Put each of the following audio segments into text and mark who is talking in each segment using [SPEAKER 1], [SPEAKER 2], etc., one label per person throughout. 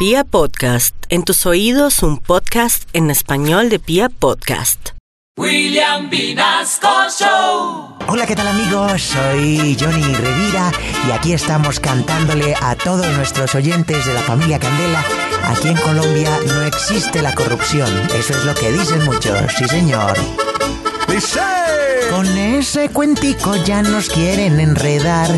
[SPEAKER 1] Pia Podcast, en tus oídos un podcast en español de Pia Podcast.
[SPEAKER 2] William Vinasco Show.
[SPEAKER 3] Hola, ¿qué tal amigos? Soy Johnny Revira y aquí estamos cantándole a todos nuestros oyentes de la familia Candela. Aquí en Colombia no existe la corrupción, eso es lo que dicen muchos, sí señor. Con ese cuentico ya nos quieren enredar.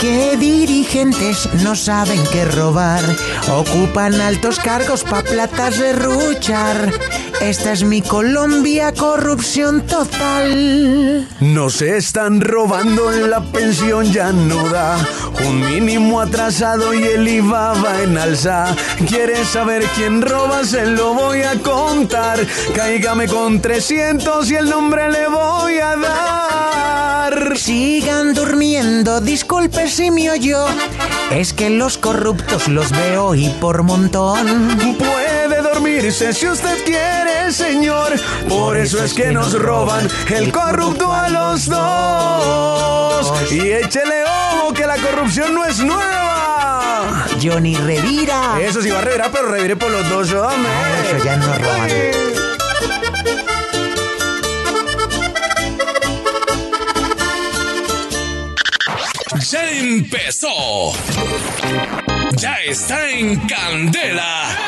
[SPEAKER 3] Que dirigentes no saben qué robar, ocupan altos cargos pa' platas de ruchar. Esta es mi Colombia, corrupción total.
[SPEAKER 4] Nos están robando la pensión ya no da Un mínimo atrasado y el IVA va en alza ¿Quieres saber quién roba? Se lo voy a contar Cáigame con 300 y el nombre le voy a dar
[SPEAKER 3] Sigan durmiendo, disculpe si me oyó. Es que los corruptos los veo y por montón.
[SPEAKER 4] Puede dormirse si usted quiere, señor Por eso es que nos roban el corrupto a los dos Y échele ojo que la corrupción no es nueva
[SPEAKER 3] Johnny Revira.
[SPEAKER 4] Eso sí va a revirar, pero revire por los dos, hombre.
[SPEAKER 3] Eso ya no roban.
[SPEAKER 5] Ya empezó. Ya está en Candela.